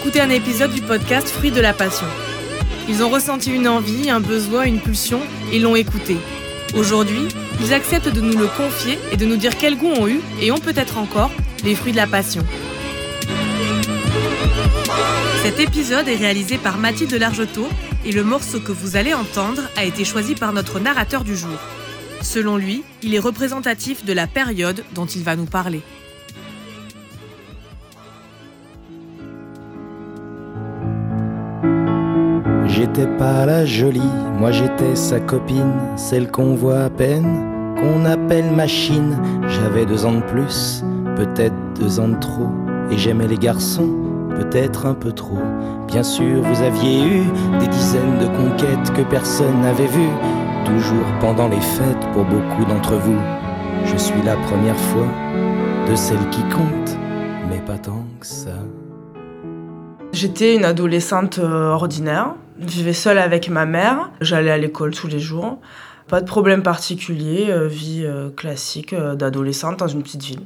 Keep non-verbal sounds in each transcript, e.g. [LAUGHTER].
d'écouter un épisode du podcast Fruits de la Passion. Ils ont ressenti une envie, un besoin, une pulsion et l'ont écouté. Aujourd'hui, ils acceptent de nous le confier et de nous dire quel goût ont eu et ont peut-être encore les fruits de la passion. Cet épisode est réalisé par Mathilde Largetot et le morceau que vous allez entendre a été choisi par notre narrateur du jour. Selon lui, il est représentatif de la période dont il va nous parler. J'étais pas la jolie, moi j'étais sa copine, celle qu'on voit à peine, qu'on appelle machine. J'avais deux ans de plus, peut-être deux ans de trop, et j'aimais les garçons, peut-être un peu trop. Bien sûr, vous aviez eu des dizaines de conquêtes que personne n'avait vues, toujours pendant les fêtes pour beaucoup d'entre vous. Je suis la première fois de celle qui compte, mais pas tant que ça. J'étais une adolescente euh, ordinaire. Je vivais seule avec ma mère. J'allais à l'école tous les jours. Pas de problème particulier, euh, vie euh, classique d'adolescente dans une petite ville.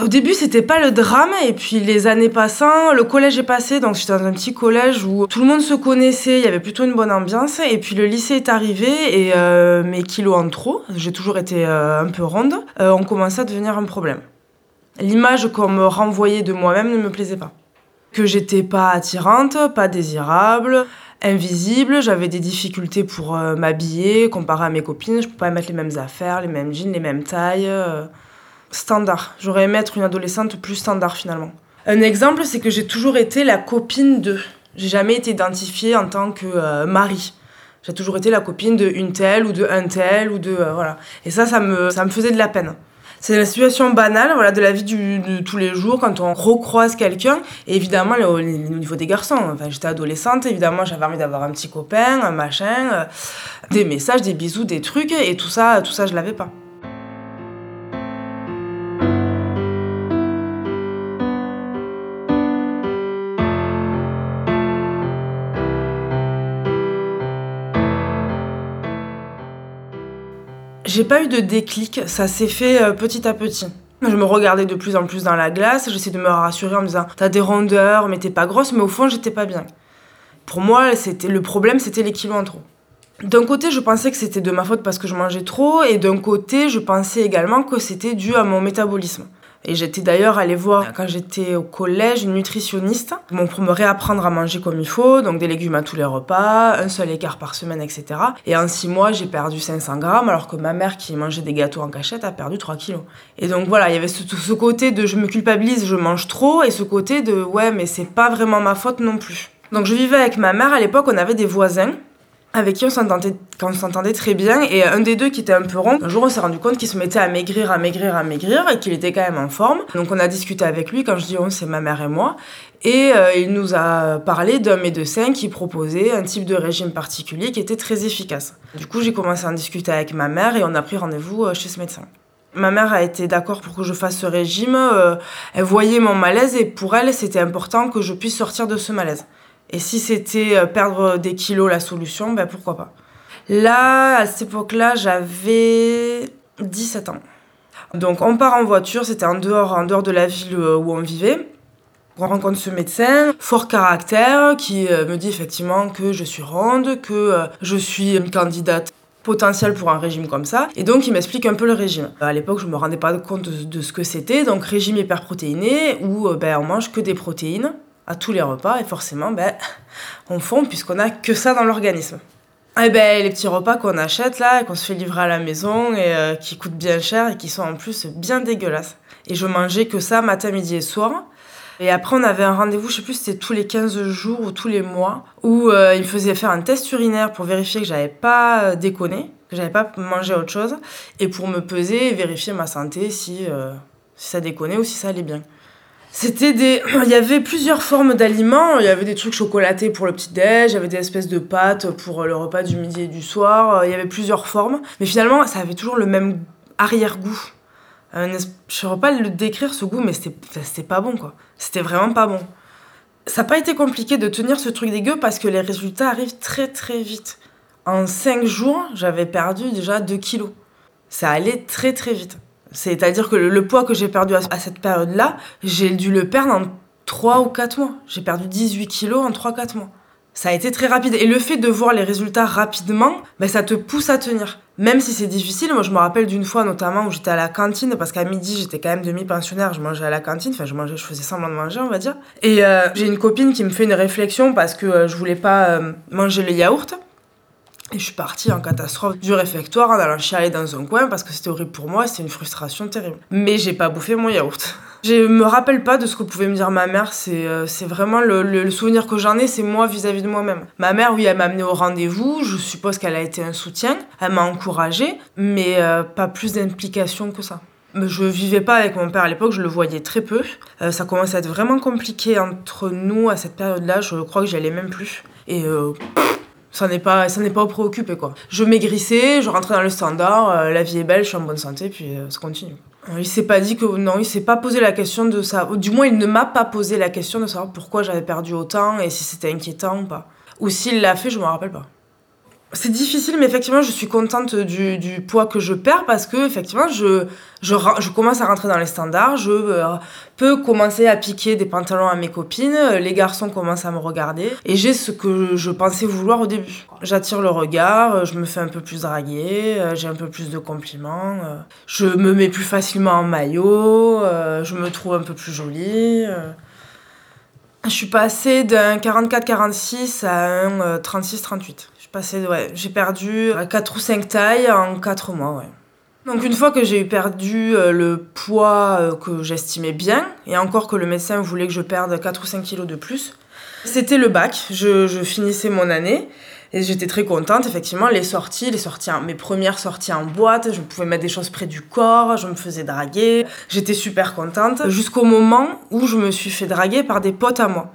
Au début, c'était pas le drame, et puis les années passant, le collège est passé, donc j'étais dans un petit collège où tout le monde se connaissait, il y avait plutôt une bonne ambiance, et puis le lycée est arrivé, et mes kilos en trop, j'ai toujours été un peu ronde, ont commencé à devenir un problème. L'image qu'on me renvoyait de moi-même ne me plaisait pas que j'étais pas attirante, pas désirable, invisible, j'avais des difficultés pour euh, m'habiller comparé à mes copines, je pouvais pas mettre les mêmes affaires, les mêmes jeans, les mêmes tailles. Euh, standard. J'aurais aimé être une adolescente plus standard finalement. Un exemple, c'est que j'ai toujours été la copine de. J'ai jamais été identifiée en tant que euh, mari. J'ai toujours été la copine de une telle ou de un tel ou de voilà. Et ça, ça me ça me faisait de la peine. C'est la situation banale voilà, de la vie du, de tous les jours quand on recroise quelqu'un. Évidemment, au, niveau des garçons, enfin, j'étais adolescente, évidemment, j'avais envie d'avoir un petit copain, un machin, euh, des messages, des bisous, des trucs. Et tout ça, tout ça, je l'avais pas. J'ai pas eu de déclic, ça s'est fait euh, petit à petit. Je me regardais de plus en plus dans la glace, j'essayais de me rassurer en me disant T'as des rondeurs, mais t'es pas grosse, mais au fond, j'étais pas bien. Pour moi, c'était le problème, c'était les kilos en trop. D'un côté, je pensais que c'était de ma faute parce que je mangeais trop, et d'un côté, je pensais également que c'était dû à mon métabolisme. Et j'étais d'ailleurs allée voir, quand j'étais au collège, une nutritionniste pour me réapprendre à manger comme il faut, donc des légumes à tous les repas, un seul écart par semaine, etc. Et en six mois, j'ai perdu 500 grammes, alors que ma mère qui mangeait des gâteaux en cachette a perdu 3 kilos. Et donc voilà, il y avait ce, ce côté de je me culpabilise, je mange trop, et ce côté de ouais, mais c'est pas vraiment ma faute non plus. Donc je vivais avec ma mère, à l'époque on avait des voisins avec qui on s'entendait, très bien. Et un des deux qui était un peu rond, un jour on s'est rendu compte qu'il se mettait à maigrir, à maigrir, à maigrir et qu'il était quand même en forme. Donc on a discuté avec lui, quand je dis on, c'est ma mère et moi. Et euh, il nous a parlé d'un médecin qui proposait un type de régime particulier qui était très efficace. Du coup, j'ai commencé à en discuter avec ma mère et on a pris rendez-vous euh, chez ce médecin. Ma mère a été d'accord pour que je fasse ce régime. Euh, elle voyait mon malaise et pour elle, c'était important que je puisse sortir de ce malaise. Et si c'était euh, perdre des kilos la solution, ben pourquoi pas. Là, à cette époque-là, j'avais 17 ans. Donc on part en voiture, c'était en dehors, en dehors de la ville euh, où on vivait. On rencontre ce médecin, fort caractère, qui euh, me dit effectivement que je suis ronde, que je suis une candidate potentielle pour un régime comme ça. Et donc il m'explique un peu le régime. À l'époque, je me rendais pas compte de ce que c'était. Donc régime hyperprotéiné où ben, on mange que des protéines à tous les repas et forcément, ben, on fond puisqu'on a que ça dans l'organisme. Et eh ben, les petits repas qu'on achète là, qu'on se fait livrer à la maison et euh, qui coûtent bien cher et qui sont en plus bien dégueulasses. Et je mangeais que ça matin, midi et soir. Et après, on avait un rendez-vous, je sais plus, c'était tous les 15 jours ou tous les mois, où euh, il me faisait faire un test urinaire pour vérifier que j'avais pas euh, déconné, que j'avais pas mangé autre chose, et pour me peser et vérifier ma santé si, si ça déconnait ou si ça allait bien. C'était des. [CLEARS THROAT] Il y avait plusieurs formes d'aliments. Il y avait des trucs chocolatés pour le petit-déj, il y avait des espèces de pâtes pour le repas du midi et du soir. Il y avait plusieurs formes. Mais finalement, ça avait toujours le même arrière-goût. Je ne saurais pas le décrire ce goût, mais c'était pas bon quoi. C'était vraiment pas bon. Ça n'a pas été compliqué de tenir ce truc dégueu parce que les résultats arrivent très très vite. En 5 jours, j'avais perdu déjà 2 kilos. Ça allait très très vite. C'est-à-dire que le, poids que j'ai perdu à, cette période-là, j'ai dû le perdre en 3 ou 4 mois. J'ai perdu 18 kilos en 3-4 mois. Ça a été très rapide. Et le fait de voir les résultats rapidement, ben, ça te pousse à tenir. Même si c'est difficile, moi je me rappelle d'une fois notamment où j'étais à la cantine, parce qu'à midi j'étais quand même demi-pensionnaire, je mangeais à la cantine, enfin je mangeais, je faisais semblant de manger on va dire. Et euh, j'ai une copine qui me fait une réflexion parce que euh, je voulais pas euh, manger le yaourt. Et je suis partie en catastrophe du réfectoire en allant chialer dans un coin parce que c'était horrible pour moi, c'était une frustration terrible. Mais j'ai pas bouffé mon yaourt. [LAUGHS] Je me rappelle pas de ce que pouvait me dire ma mère, c'est euh, vraiment le, le- souvenir que j'en ai, c'est moi vis-à-vis de moi-même. Ma mère, oui, elle m'a amenée au rendez-vous, je suppose qu'elle a été un soutien, elle m'a encouragée, mais euh, pas plus d'implication que ça. Je vivais pas avec mon père à l'époque, je le voyais très peu. Euh, ça commençait à être vraiment compliqué entre nous à cette période-là, je crois que j'y allais même plus. Et euh, ça n'est pas ça n'est pas préoccupé quoi. Je maigrissais, je rentrais dans le standard, euh, la vie est belle, je suis en bonne santé, puis euh, ça continue. Il s'est pas dit que non, il s'est pas posé la question de ça. Du moins, il ne m'a pas posé la question de savoir pourquoi j'avais perdu autant et si c'était inquiétant ou pas. Ou s'il l'a fait, je me rappelle pas. C'est difficile, mais effectivement, je suis contente du, du poids que je perds parce que, effectivement, je, je, je commence à rentrer dans les standards. Je euh, peux commencer à piquer des pantalons à mes copines. euh, Les garçons commencent à me regarder. Et j'ai ce que je pensais vouloir au début. J'attire le regard, euh, je me fais un peu plus draguer, j'ai un peu plus de compliments. Je me mets plus facilement en maillot, je me trouve un peu plus jolie. Je suis passée d'un 44-46 à un euh, 36-38. J'ai perdu 4 ou 5 tailles en 4 mois, ouais. Donc une fois que j'ai perdu euh, le poids euh, que j'estimais bien, et encore que le médecin voulait que je perde 4 ou 5 kilos de plus, c'était le bac, je, je finissais mon année, et j'étais très contente, effectivement, les sorties, les sorties, mes premières sorties en boîte, je pouvais mettre des choses près du corps, je me faisais draguer, j'étais super contente, jusqu'au moment où je me suis fait draguer par des potes à moi.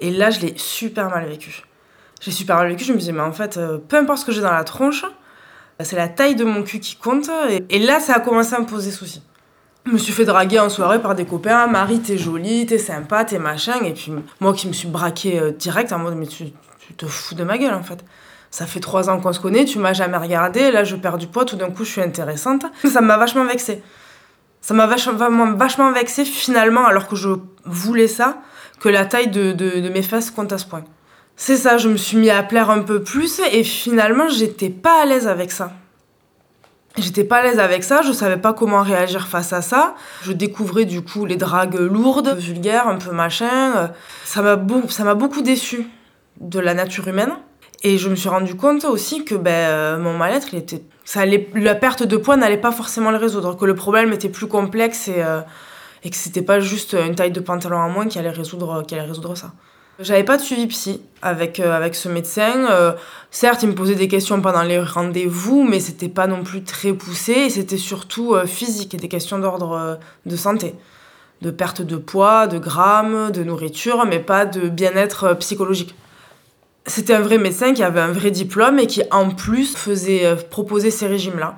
Et là, je l'ai super mal vécu. J'ai super mal vécu, je me disais, mais en fait, euh, peu importe ce que j'ai dans la tronche, c'est la taille de mon cul qui compte. Et, là, ça a commencé à me poser souci. Je me suis fait draguer en soirée par des copains. Marie, t'es jolie, t'es sympa, t'es machin. Et puis moi qui me suis braquée euh, direct en mode, mais tu, te fous de ma gueule en fait. Ça fait trois ans qu'on se connaît, tu m'as jamais regardé, là je perds du poids, tout d'un coup je suis intéressante. Ça m'a vachement vexée. Ça m'a vachement, vachement vexée finalement, alors que je voulais ça, que la taille de, de, de mes fesses compte à ce point. C'est ça, je me suis mis à plaire un peu plus et finalement j'étais pas à l'aise avec ça. J'étais pas à l'aise avec ça, je savais pas comment réagir face à ça. Je découvrais du coup les dragues lourdes, vulgaires, un peu machin. Ça m'a beaucoup déçue de la nature humaine. Et je me suis rendu compte aussi que ben, euh, mon mal-être, était... la perte de poids n'allait pas forcément le résoudre, que le problème était plus complexe et, euh, et que c'était pas juste une taille de pantalon en moins qui allait résoudre, qui allait résoudre ça. J'avais pas de suivi psy avec, euh, avec ce médecin. Euh, certes, il me posait des questions pendant les rendez-vous, mais c'était pas non plus très poussé c'était surtout euh, physique et des questions d'ordre de santé. De perte de poids, de grammes, de nourriture, mais pas de bien-être psychologique. C'était un vrai médecin qui avait un vrai diplôme et qui en plus faisait proposer ces régimes-là.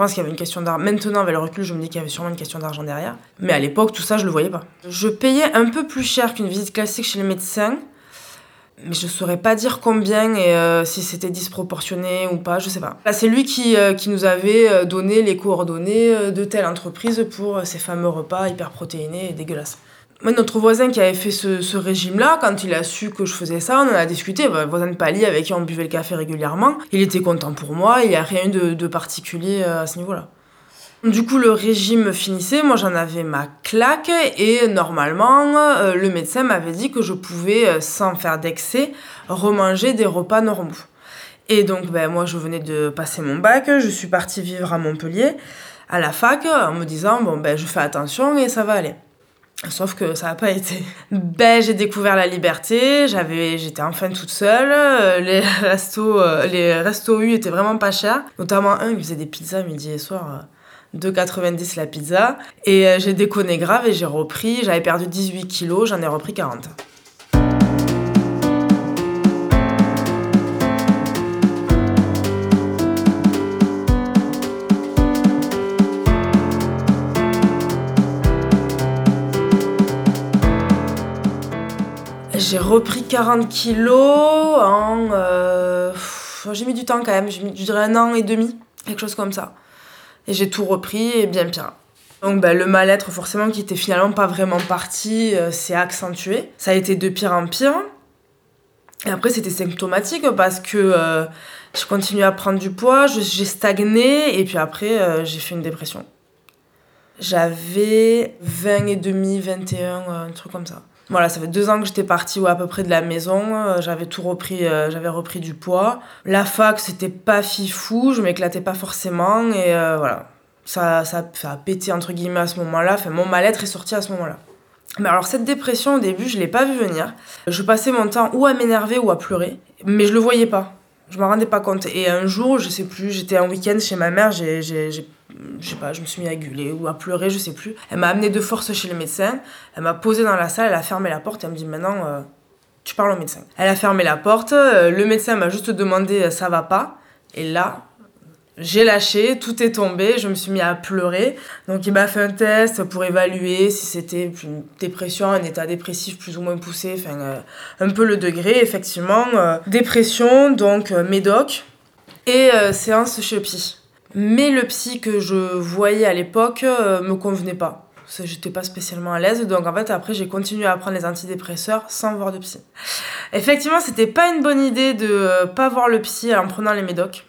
Pense qu'il y avait une question d'argent. Maintenant, avec le recul, je me dis qu'il y avait sûrement une question d'argent derrière. Mais à l'époque, tout ça, je le voyais pas. Je payais un peu plus cher qu'une visite classique chez le médecin. Mais je saurais pas dire combien et euh, si c'était disproportionné ou pas, je sais pas. Là, c'est lui qui, euh, qui nous avait euh, donné les coordonnées de telle entreprise pour ces fameux repas hyper protéinés et dégueulasses. Moi, notre voisin qui avait fait ce, ce régime-là, quand il a su que je faisais ça, on en a discuté. Bah, voisin de palier avec qui on buvait le café régulièrement, il était content pour moi, il n'y a rien de, de particulier euh, à ce niveau-là. Du coup, le régime finissait, moi j'en avais ma claque et normalement, euh, le médecin m'avait dit que je pouvais, euh, sans faire d'excès, remanger des repas normaux. Et donc, ben, moi je venais de passer mon bac, je suis partie vivre à Montpellier, à la fac, en me disant, bon, ben, je fais attention et ça va aller. Sauf que ça n'a pas été. Ben, j'ai découvert la liberté, j'avais, j'étais enfin toute seule, euh, les [LAUGHS] restos, euh, les restos U étaient vraiment pas chers, notamment un qui faisait des pizzas midi et soir. euh, 2,90 la pizza. Et euh, j'ai déconné grave et j'ai repris. J'avais perdu 18 kilos, j'en ai repris 40. J'ai repris 40 kilos en. euh, j'ai mis du temps quand même, j'ai mis, je dirais un an et demi, quelque chose comme ça. Et j'ai tout repris et bien pire. Donc ben, le mal-être, forcément, qui était finalement pas vraiment parti, euh, s'est accentué. Ça a été de pire en pire. Et après, c'était symptomatique parce que euh, je continuais à prendre du poids, j'ai stagné, et puis après, euh, j'ai fait une dépression. J'avais 20 et demi, 21, un truc comme ça. Voilà, ça fait deux ans que j'étais partie ou à peu près de la maison. j'avais tout repris, j'avais repris du poids. La fac, c'était pas fifou, je m'éclatais pas forcément, et voilà ça, ça, ça, a pété entre guillemets à ce moment-là. Enfin, mon mal-être est sorti à ce moment-là. Mais alors cette dépression au début, je l'ai pas vu venir. Je passais mon temps ou à m'énerver ou à pleurer, mais je le voyais pas. Je m'en rendais pas compte. Et un jour, je sais plus, j'étais en week-end chez ma mère, j'ai, je sais pas, je me suis mis à gueuler ou à pleurer, je sais plus. Elle m'a amené de force chez le médecin. Elle m'a posé dans la salle, elle a fermé la porte. Elle me dit maintenant, euh, tu parles au médecin. Elle a fermé la porte. Euh, le médecin m'a juste demandé, euh, ça va pas? Et là, j'ai lâché, tout est tombé, je me suis mis à pleurer. Donc il m'a fait un test pour évaluer si c'était une dépression, un état dépressif plus ou moins poussé, enfin un peu le degré, effectivement. Dépression, donc médoc, et séance chez psy. Mais le psy que je voyais à l'époque me convenait pas. J'étais pas spécialement à l'aise, donc en fait après j'ai continué à prendre les antidépresseurs sans voir de psy. Effectivement, c'était pas une bonne idée de pas voir le psy en prenant les médocs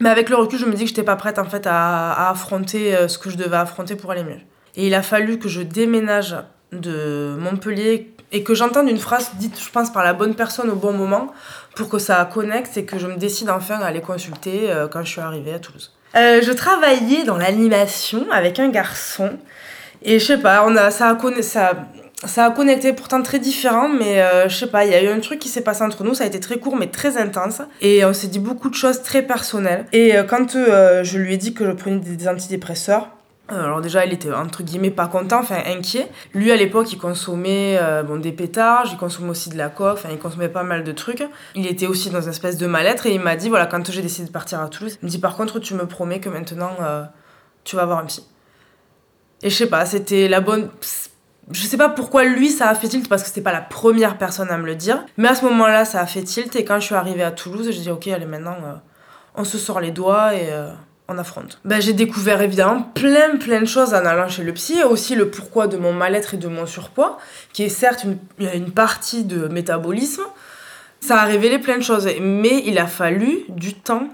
mais avec le recul, je me dis que j'étais pas prête en fait à, affronter euh, ce que je devais affronter pour aller mieux. Et il a fallu que je déménage de Montpellier et que j'entende une phrase dite, je pense, par la bonne personne au bon moment pour que ça connecte et que je me décide enfin à aller consulter euh, quand je suis arrivée à Toulouse. Euh, je travaillais dans l'animation avec un garçon et je sais pas, on a, ça, a ça, ça a connecté pourtant très différent, mais euh, je sais pas, il y a eu un truc qui s'est passé entre nous, ça a été très court mais très intense, et on s'est dit beaucoup de choses très personnelles. Et quand je lui ai dit que je prenais des antidépresseurs, alors déjà, il était entre guillemets pas content, enfin inquiet. Lui, à l'époque, il consommait bon, des pétards, il consommait aussi de la coque, enfin il consommait pas mal de trucs. Il était aussi dans une espèce de mal-être et il m'a dit, voilà, quand j'ai décidé de partir à Toulouse, il me dit par contre, tu me promets que maintenant, tu vas avoir un psy. Et je sais pas, c'était la bonne je sais pas pourquoi lui ça a fait tilt parce que c'était pas la première personne à me le dire. Mais à ce moment-là, ça a fait tilt et quand je suis arrivée à Toulouse, j'ai dit ok, allez maintenant, euh, on se sort les doigts et euh, on affronte. Ben, j'ai découvert évidemment plein plein de choses en allant chez le psy, aussi le pourquoi de mon mal-être et de mon surpoids, qui est certes une, une partie de métabolisme. Ça a révélé plein de choses, mais il a fallu du temps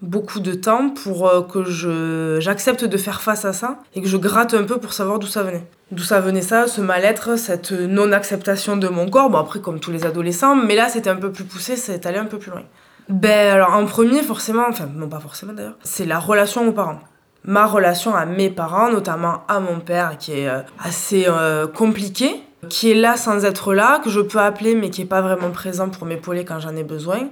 beaucoup de temps pour euh, que je j'accepte de faire face à ça et que je gratte un peu pour savoir d'où ça venait. D'où ça venait ça, ce mal-être, cette non-acceptation de mon corps, bon après comme tous les adolescents, mais là c'était un peu plus poussé, c'est allé un peu plus loin. Ben alors en premier forcément, enfin non pas forcément d'ailleurs, c'est la relation aux parents. Ma relation à mes parents, notamment à mon père qui est euh, assez euh, compliqué, qui est là sans être là, que je peux appeler mais qui est pas vraiment présent pour m'épauler quand j'en ai besoin.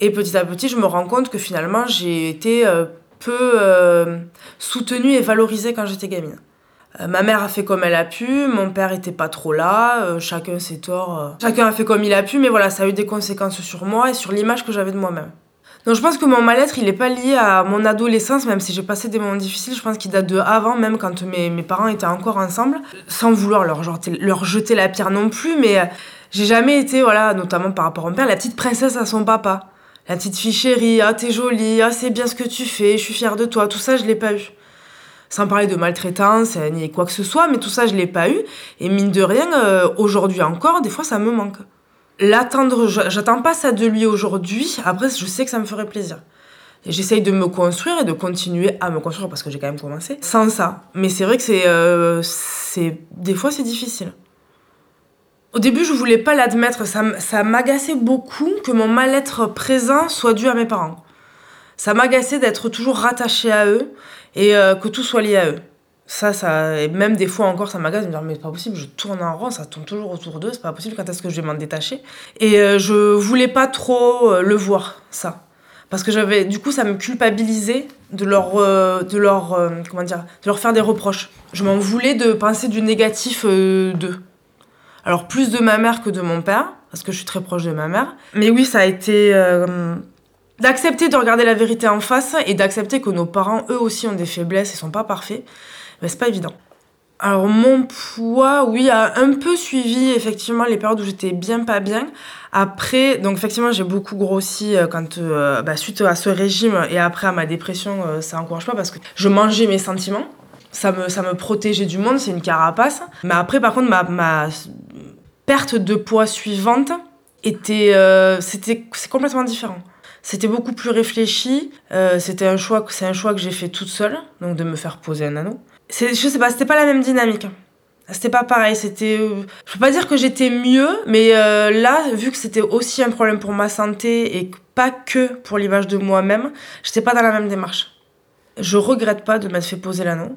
Et petit à petit, je me rends compte que finalement, j'ai été euh, peu euh, soutenue et valorisée quand j'étais gamine. Euh, ma mère a fait comme elle a pu, mon père était pas trop là, chacun ses torts. chacun a fait comme il a pu, mais voilà, ça a eu des conséquences sur moi et sur l'image que j'avais de moi-même. Donc je pense que mon mal-être, il est pas lié à mon adolescence, même si j'ai passé des moments difficiles, je pense qu'il date de avant, même quand mes, mes parents étaient encore ensemble, sans vouloir leur, leur jeter la pierre non plus, mais j'ai jamais été, voilà, notamment par rapport à mon père, la petite princesse à son papa la petite fille chérie, ah t'es jolie, ah c'est bien ce que tu fais, je suis fière de toi, tout ça je l'ai pas eu. Sans parler de maltraitance, euh, ni quoi que ce soit, mais tout ça je l'ai pas eu. Et mine de rien, euh, aujourd'hui encore, des fois ça me manque. L'attendre, j'attends pas ça de lui aujourd'hui, après je sais que ça me ferait plaisir. Et j'essaye de me construire et de continuer à me construire parce que j'ai quand même commencé sans ça. Mais c'est vrai que c'est, euh, c'est des fois c'est difficile. Au début, je voulais pas l'admettre. Ça, m'agaçait beaucoup que mon mal-être présent soit dû à mes parents. Ça m'agaçait d'être toujours rattaché à eux et euh, que tout soit lié à eux. Ça, ça, et même des fois encore, ça m'agace de me dire, mais c'est pas possible, je tourne en rond, ça tourne toujours autour d'eux, c'est pas possible, quand est-ce que je vais m'en détacher? Et euh, je voulais pas trop euh, le voir, ça. Parce que j'avais, du coup, ça me culpabilisait de leur, de leur, comment dire, de leur faire des reproches. Je m'en voulais de penser du négatif d'eux. Alors plus de ma mère que de mon père, parce que je suis très proche de ma mère. Mais oui, ça a été euh, d'accepter de regarder la vérité en face et d'accepter que nos parents, eux aussi, ont des faiblesses et sont pas parfaits. Mais c'est pas évident. Alors mon poids, oui, a un peu suivi effectivement les périodes où j'étais bien pas bien. Après, donc effectivement j'ai beaucoup grossi euh, quand euh, bah, suite à ce régime et après à ma dépression, ça encourage pas parce que je mangeais mes sentiments. Ça me, ça me protégeait du monde, c'est une carapace. Mais après, par contre, ma, ma perte de poids suivante était. Euh, c'était, c'est complètement différent. C'était beaucoup plus réfléchi. Euh, c'était un choix, c'est un choix que j'ai fait toute seule, donc de me faire poser un anneau. C'est, je sais pas, c'était pas la même dynamique. C'était pas pareil, c'était. euh, Je peux pas dire que j'étais mieux, mais euh, là, vu que c'était aussi un problème pour ma santé et pas que pour l'image de moi-même, j'étais pas dans la même démarche. Je regrette pas de m'être fait poser l'anneau.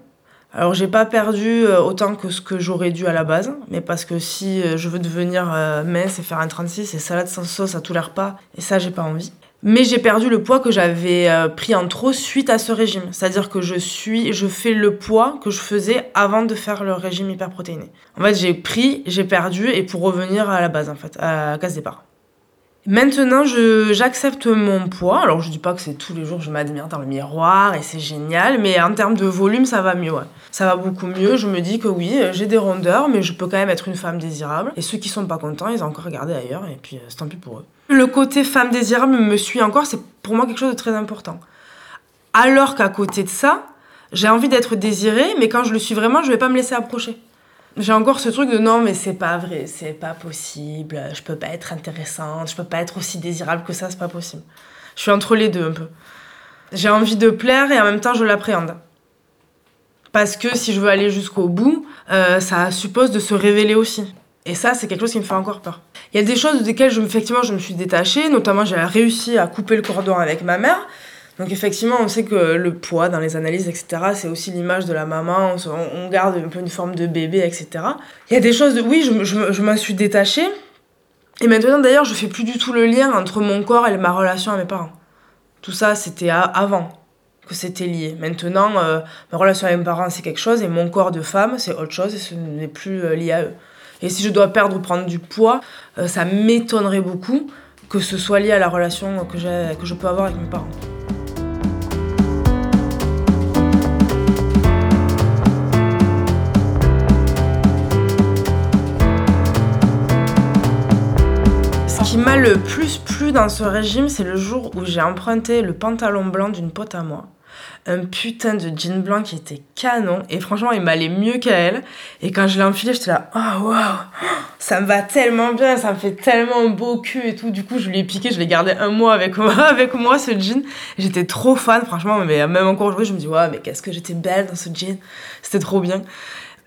Alors j'ai pas perdu autant que ce que j'aurais dû à la base, mais parce que si je veux devenir mince et faire un 36 et salade sans sauce à tous les repas, et ça j'ai pas envie. Mais j'ai perdu le poids que j'avais euh, pris en trop suite à ce régime. C'est-à-dire que je suis, je fais le poids que je faisais avant de faire le régime hyperprotéiné. En fait, j'ai pris, j'ai perdu, et pour revenir à la base, en fait, à la case départ. Maintenant, j'accepte mon poids. Alors, je dis pas que c'est tous les jours, je m'admire dans le miroir et c'est génial, mais en termes de volume, ça va mieux. Ça va beaucoup mieux. Je me dis que oui, euh, j'ai des rondeurs, mais je peux quand même être une femme désirable. Et ceux qui sont pas contents, ils ont encore regardé ailleurs, et puis euh, c'est tant pis pour eux. Le côté femme désirable me suit encore, c'est pour moi quelque chose de très important. Alors qu'à côté de ça, j'ai envie d'être désirée, mais quand je le suis vraiment, je vais pas me laisser approcher. J'ai encore ce truc de non, mais c'est pas vrai, c'est pas possible, je peux pas être intéressante, je peux pas être aussi désirable que ça, c'est pas possible. Je suis entre les deux un peu. J'ai envie de plaire et en même temps je l'appréhende. Parce que si je veux aller jusqu'au bout, euh, ça suppose de se révéler aussi. Et ça, c'est quelque chose qui me fait encore peur. Il y a des choses desquelles effectivement je me suis détachée, notamment j'ai réussi à couper le cordon avec ma mère. Donc effectivement, on sait que le poids dans les analyses, etc., c'est aussi l'image de la maman, on, garde un peu une forme de bébé, etc. Il y a des choses, de, oui, je, je, je m'en suis détachée. Et maintenant, d'ailleurs, je fais plus du tout le lien entre mon corps et ma relation à mes parents. Tout ça, c'était avant que c'était lié. Maintenant, euh, ma relation avec mes parents, c'est quelque chose, et mon corps de femme, c'est autre chose, et ce n'est plus euh, lié à eux. Et si je dois perdre ou prendre du poids, euh, ça m'étonnerait beaucoup que ce soit lié à la relation que, que je peux avoir avec mes parents. Qui m'a le plus plu dans ce régime, c'est le jour où j'ai emprunté le pantalon blanc d'une pote à moi. Un putain de jean blanc qui était canon. Et franchement, il m'allait mieux qu'à elle. Et quand je l'ai enfilé, j'étais là, oh waouh, ça me va tellement bien, ça me fait tellement beau cul et tout. Du coup, je l'ai piqué, je l'ai gardé un mois avec moi, [LAUGHS] avec moi ce jean. J'étais trop fan, franchement. Mais même encore aujourd'hui, je me dis, ouais, mais qu'est-ce que j'étais belle dans ce jean. C'était trop bien.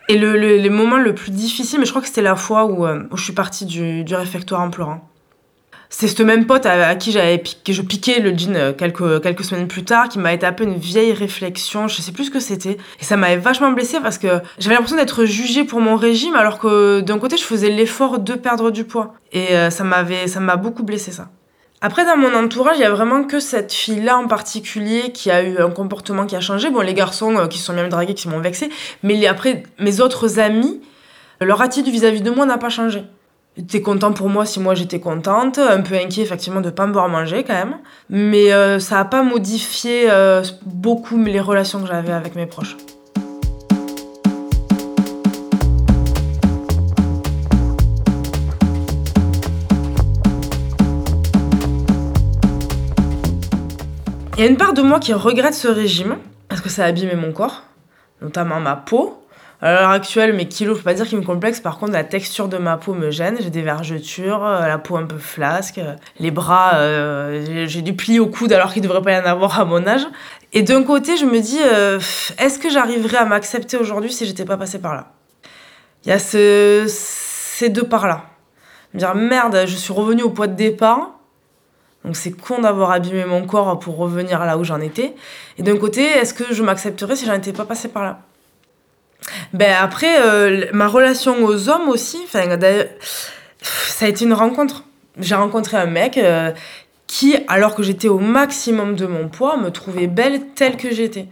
Et le, le, les moments le plus difficile, mais je crois que c'était la fois où, euh, je suis partie du réfectoire en pleurant. C'est cette même pote à, qui j'avais piqué, je piquais le jean euh, quelques, quelques semaines plus tard, qui m'avait tapé une vieille réflexion, je sais plus ce que c'était. Et ça m'avait vachement blessée parce que j'avais l'impression d'être jugée pour mon régime, alors que d'un côté, je faisais l'effort de perdre du poids. Et euh, ça m'avait, ça m'a beaucoup blessée, ça. Après, dans mon entourage, il y a vraiment que cette fille-là en particulier qui a eu un comportement qui a changé. Bon, les garçons euh, qui se sont bien dragués, qui m'ont vexé. Mais après, mes autres amis, leur attitude vis-à-vis de moi n'a pas changé. T'es content pour moi si moi j'étais contente, un peu inquiet effectivement de pas me voir manger quand même, mais euh, ça a pas modifié euh, beaucoup les relations que j'avais avec mes proches. Il y a une part de moi qui regrette ce régime, parce que ça a abîmé mon corps, notamment ma peau. À l'heure actuelle, mes kilos, je peux pas dire qu'ils me complexent, par contre, la texture de ma peau me gêne. J'ai des vergetures, euh, la peau un peu flasque, euh, les bras, euh, j'ai- du pli au coude alors qu'il devrait pas y en avoir à mon âge. Et d'un côté, je me dis, est-ce que j'arriverais à m'accepter aujourd'hui si j'étais pas passée par là? Il y a ce, ces deux parts-là. Me dire, merde, je suis revenue au poids de départ. Donc c'est con d'avoir abîmé mon corps pour revenir là où j'en étais. Et d'un côté, est-ce que je m'accepterais si j'en étais pas passée par là? Ben après, euh, ma relation aux hommes aussi, ça a été une rencontre. J'ai rencontré un mec euh, qui, alors que j'étais au maximum de mon poids, me trouvait belle telle que j'étais.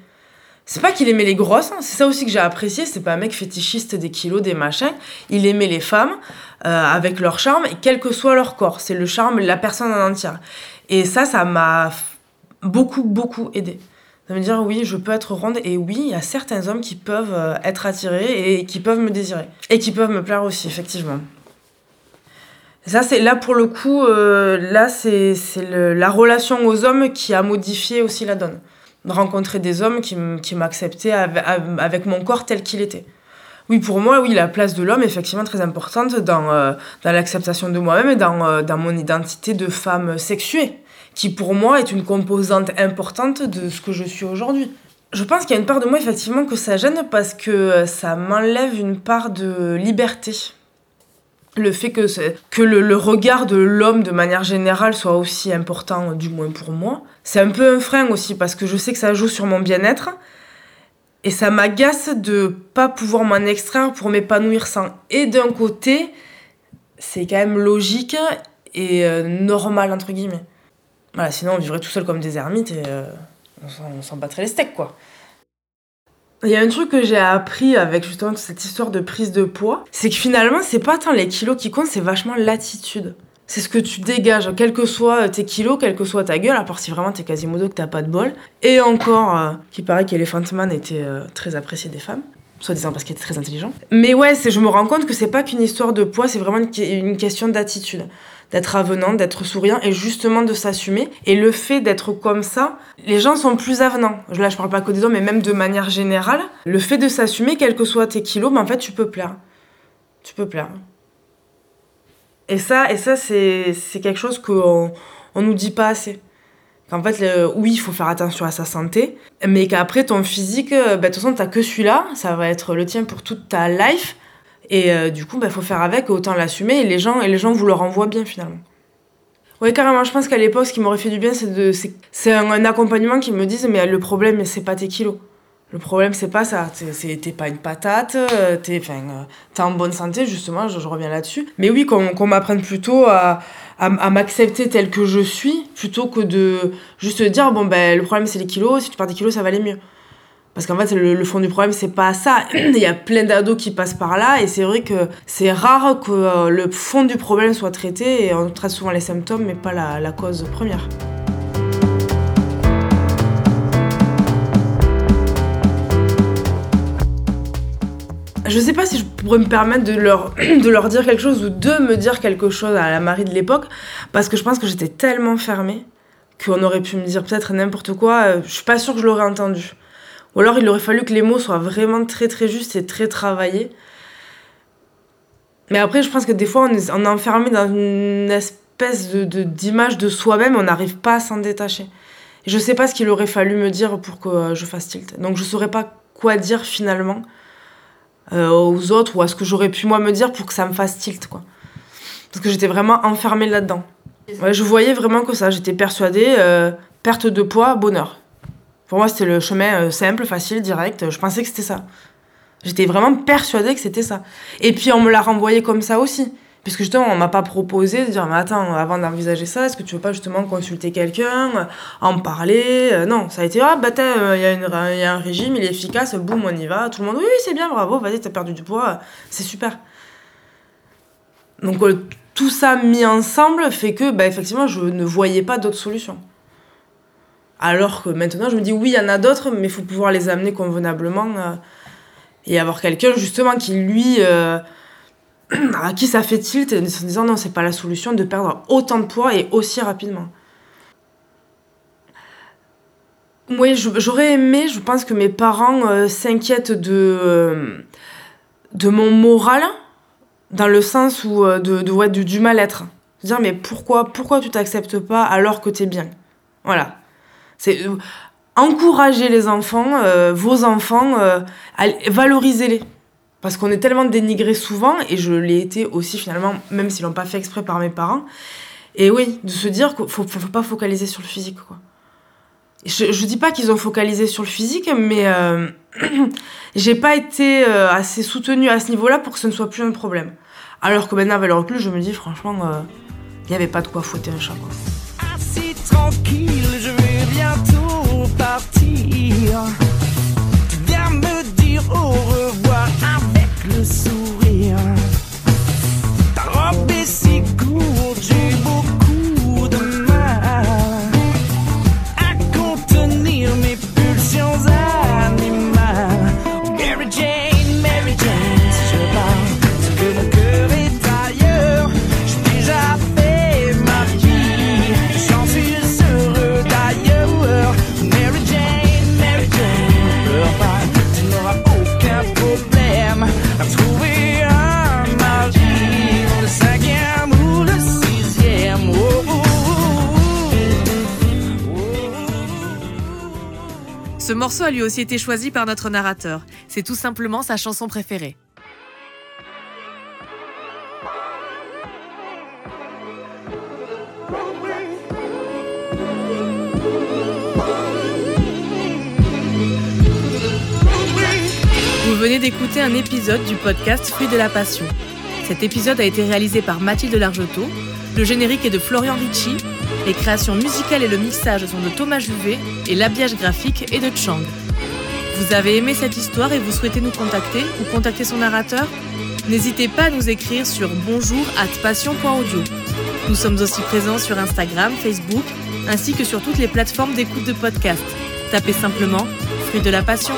C'est pas qu'il aimait les grosses, hein, c'est ça aussi que j'ai apprécié. C'est pas un mec fétichiste des kilos, des machins. Il aimait les femmes euh, avec leur charme et quel que soit leur corps. C'est le charme la personne en entière. Et ça, ça m'a beaucoup, beaucoup aidé. De me dire, oui, je peux être ronde et oui, il y a certains hommes qui peuvent euh, être attirés et qui peuvent me désirer. Et qui peuvent me plaire aussi, effectivement. Ça, c'est là pour le coup, euh, là, c'est la relation aux hommes qui a modifié aussi la donne. rencontrer des hommes qui, m'acceptaient avec mon corps tel qu'il était. Oui, pour moi, oui, la place de l'homme est effectivement très importante dans, euh, dans l'acceptation de moi-même et dans, dans mon identité de femme sexuée, qui pour moi est une composante importante de ce que je suis aujourd'hui. Je pense qu'il y a une part de moi, effectivement, que ça gêne parce que ça m'enlève une part de liberté. Le fait que, que le, le regard de l'homme, de manière générale, soit aussi important, du moins pour moi, c'est un peu un frein aussi, parce que je sais que ça joue sur mon bien-être, et ça m'agace de pas pouvoir m'en extraire pour m'épanouir sans. Et d'un côté, c'est quand même logique et euh, normal, entre guillemets. Voilà, sinon on vivrait tout seul comme des ermites et euh, on s'en battrait les steaks, quoi. Il y a un truc que j'ai appris avec justement cette histoire de prise de poids, c'est que finalement, c'est pas tant les kilos qui comptent, c'est vachement l'attitude. C'est ce que tu dégages, quels que soient tes kilos, quelle que soit ta gueule, à part si vraiment t'es Quasimodo que t'as pas de bol. Et encore, euh, qui paraît qu'Elephant Man était euh, très apprécié des femmes soit disant parce qu'il était très intelligent. Mais ouais, je me rends compte que c'est pas qu'une histoire de poids, c'est vraiment une, question d'attitude. D'être avenant, d'être souriant et justement de s'assumer. Et le fait d'être comme ça, les gens sont plus avenants. Là, je parle pas que des hommes, mais même de manière générale. Le fait de s'assumer, quels que soient tes kilos, ben en fait, tu peux plaire. Tu peux plaire. Et ça, et ça c'est, quelque chose qu'on on nous dit pas assez. Qu'en fait, oui, il faut faire attention à sa santé, mais qu'après, ton physique, euh, bah, de toute façon, t'as que celui-là, ça va être le tien pour toute ta life. Et euh, du coup, il bah, faut faire avec, autant l'assumer, et les gens, et les gens vous le renvoient bien finalement. Oui, carrément, je pense qu'à l'époque, ce qui m'aurait fait du bien, c'est, un, un, accompagnement qui me dise, mais le problème, c'est pas tes kilos. Le problème, c'est pas ça. T'es pas une patate, euh, t'es en bonne santé, justement, je, reviens là-dessus. Mais oui, qu'on m'apprenne plutôt à, à, m'accepter tel que je suis, plutôt que de juste dire, bon, ben, le problème, c'est les kilos, si tu perds des kilos, ça va aller mieux. Parce qu'en fait, le, fond du problème, c'est pas ça. [CLEARS THROAT] Il y a plein d'ados qui passent par là, et c'est vrai que c'est rare que euh, le fond du problème soit traité, et on traite souvent les symptômes, mais pas la, cause première. Je sais pas si je pourrais me permettre de leur, [CLEARS THROAT] de leur dire quelque chose ou de me dire quelque chose à la Marie de l'époque, parce que je pense que j'étais tellement fermée qu'on aurait pu me dire peut-être n'importe quoi. Euh, je suis pas sûre que je l'aurais entendu. Ou alors il aurait fallu que les mots soient vraiment très très justes et très travaillés. Mais après, je pense que des fois, on est, on est enfermé dans une espèce de, d'image de, soi-même, on n'arrive pas à s'en détacher. Et je sais pas ce qu'il aurait fallu me dire pour que je fasse tilt. Donc je saurais pas quoi dire finalement. Euh, aux autres ou à ce que j'aurais pu moi me dire pour que ça me fasse tilt quoi. Parce que j'étais vraiment enfermée là-dedans. Ouais, je voyais vraiment que ça, j'étais persuadée, euh, perte de poids, bonheur. Pour moi, c'était le chemin euh, simple, facile, direct. Je pensais que c'était ça. J'étais vraiment persuadée que c'était ça. Et puis, on me l'a renvoyé comme ça aussi. Puisque justement, on m'a pas proposé de dire, mais attends, avant d'envisager ça, est-ce que tu veux pas justement consulter quelqu'un, en parler euh, Non, ça a été, ah bah il euh, y, y, a un régime, il est efficace, boum, on y va. Tout le monde, oui, oui c'est bien, bravo, vas-y, t'as perdu du poids, c'est super. Donc tout ça mis ensemble fait que, bah, effectivement, je ne voyais pas d'autres solutions. Alors que maintenant, je me dis, oui, il y en a d'autres, mais il faut pouvoir les amener convenablement et avoir quelqu'un justement qui, lui [CLEARS THROAT] à qui ça fait tilt en se disant non, c'est pas la solution de perdre autant de poids et aussi rapidement. Oui, j'aurais aimé, je pense que mes parents euh, s'inquiètent de, euh, de mon moral, dans le sens où euh, de, de du, du mal-être. Dire mais pourquoi, pourquoi tu t'acceptes pas alors que t'es bien? Voilà. C'est encourager les enfants, vos enfants, valorisez-les. Parce qu'on est tellement dénigré souvent, et je l'ai été aussi finalement, même s'ils l'ont pas fait exprès par mes parents. Et oui, de se dire qu'il faut, faut pas focaliser sur le physique, quoi. Je, je dis pas qu'ils ont focalisé sur le physique, mais euh, [CLEARS THROAT] j'ai pas été euh, assez soutenue à ce niveau-là pour que ce ne soit plus un problème. Alors que maintenant, avec le recul, je me dis franchement, il euh, n'y avait pas de quoi fouetter un chat. Tu viens me dire au revoir le sourire. Ta robe est si courte, j'ai beaucoup lui aussi été choisi par notre narrateur. C'est tout simplement sa chanson préférée. Vous venez d'écouter un épisode du podcast Fruit de la Passion. Cet épisode a été réalisé par Mathilde Largetot. Le générique est de Florian Ricci. Les créations musicales et le mixage sont de Thomas Juvet et l'habillage graphique est de Chang. Vous avez aimé cette histoire et vous souhaitez nous contacter ou contacter son narrateur? N'hésitez pas à nous écrire sur bonjour passion.audio. Nous sommes aussi présents sur Instagram, Facebook, ainsi que sur toutes les plateformes d'écoute de podcast. Tapez simplement Fruit de la Passion.